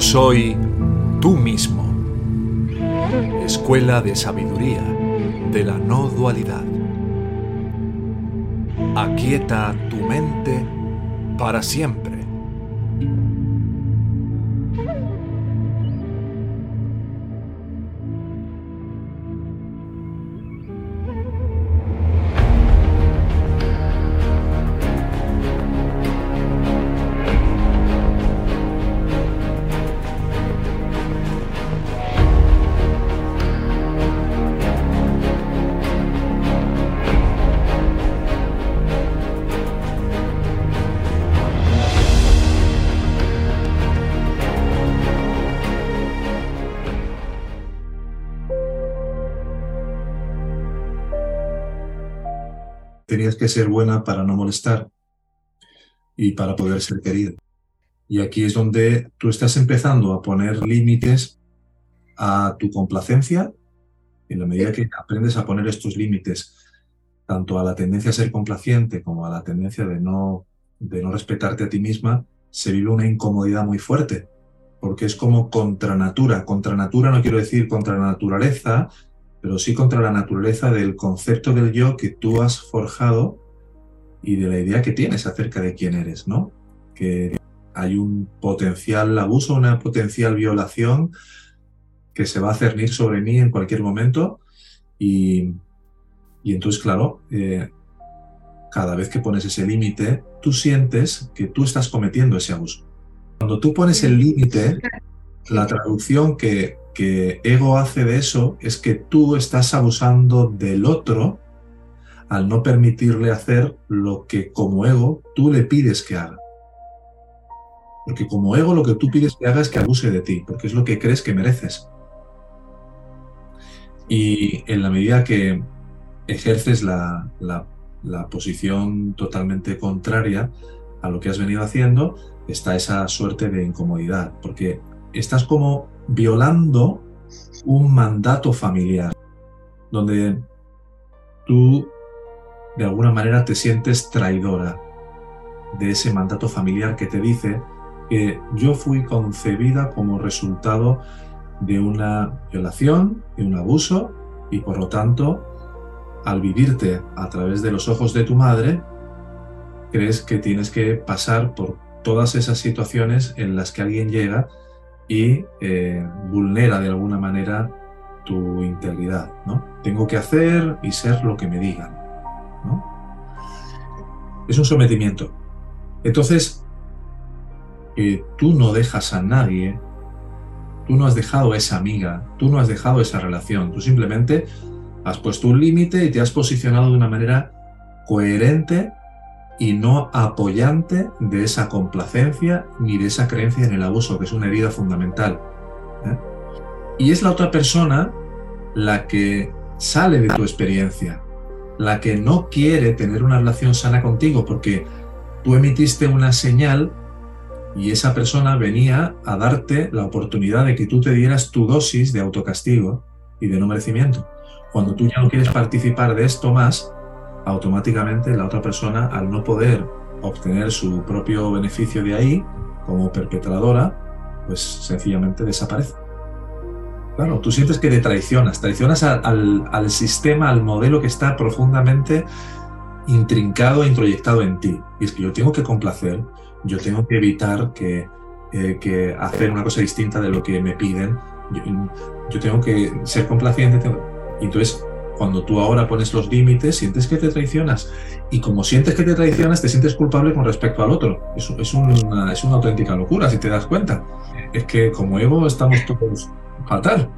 soy tú mismo. Escuela de Sabiduría de la No Dualidad. Aquieta tu mente para siempre. Tenías que ser buena para no molestar y para poder ser querida. Y aquí es donde tú estás empezando a poner límites a tu complacencia. En la medida que aprendes a poner estos límites, tanto a la tendencia a ser complaciente como a la tendencia de no, de no respetarte a ti misma, se vive una incomodidad muy fuerte, porque es como contra natura. Contra natura no quiero decir contra naturaleza, pero sí contra la naturaleza del concepto del yo que tú has forjado y de la idea que tienes acerca de quién eres, ¿no? Que hay un potencial abuso, una potencial violación que se va a cernir sobre mí en cualquier momento y, entonces, claro, eh, cada vez que pones ese límite, tú sientes que tú estás cometiendo ese abuso. Cuando tú pones el límite, la traducción que, que ego hace de eso es que tú estás abusando del otro al no permitirle hacer lo que como ego tú le pides que haga. Porque como ego lo que tú pides que haga es que abuse de ti, porque es lo que crees que mereces. Y en la medida que ejerces la, la posición totalmente contraria a lo que has venido haciendo, está esa suerte de incomodidad, porque estás como violando un mandato familiar, donde tú de alguna manera te sientes traidora de ese mandato familiar que te dice que yo fui concebida como resultado de una violación, de un abuso, y por lo tanto, al vivirte a través de los ojos de tu madre, crees que tienes que pasar por todas esas situaciones en las que alguien llega y eh, vulnera de alguna manera tu integridad. ¿no? Tengo que hacer y ser lo que me digan. ¿no? Es un sometimiento. Entonces, eh, tú no dejas a nadie, tú no has dejado a esa amiga, tú no has dejado esa relación, tú simplemente has puesto un límite y te has posicionado de una manera coherente y no apoyante de esa complacencia ni de esa creencia en el abuso, que es una herida fundamental. ¿eh? Y es la otra persona la que sale de tu experiencia, la que no quiere tener una relación sana contigo porque tú emitiste una señal y esa persona venía a darte la oportunidad de que tú te dieras tu dosis de autocastigo y de no merecimiento. Cuando tú ya no quieres participar de esto más, automáticamente la otra persona, al no poder obtener su propio beneficio de ahí, como perpetradora, pues sencillamente desaparece. Claro, tú sientes que te traicionas, traicionas al, sistema, al modelo que está profundamente intrincado e introyectado en ti. Y es que yo tengo que complacer, yo tengo que evitar que, eh, que hacer una cosa distinta de lo que me piden, yo, tengo que ser complaciente. Y entonces cuando tú ahora pones los límites, sientes que te traicionas. Y como sientes que te traicionas, te sientes culpable con respecto al otro. Es, es, una, una auténtica locura, si te das cuenta. Es que como ego estamos todos fatal.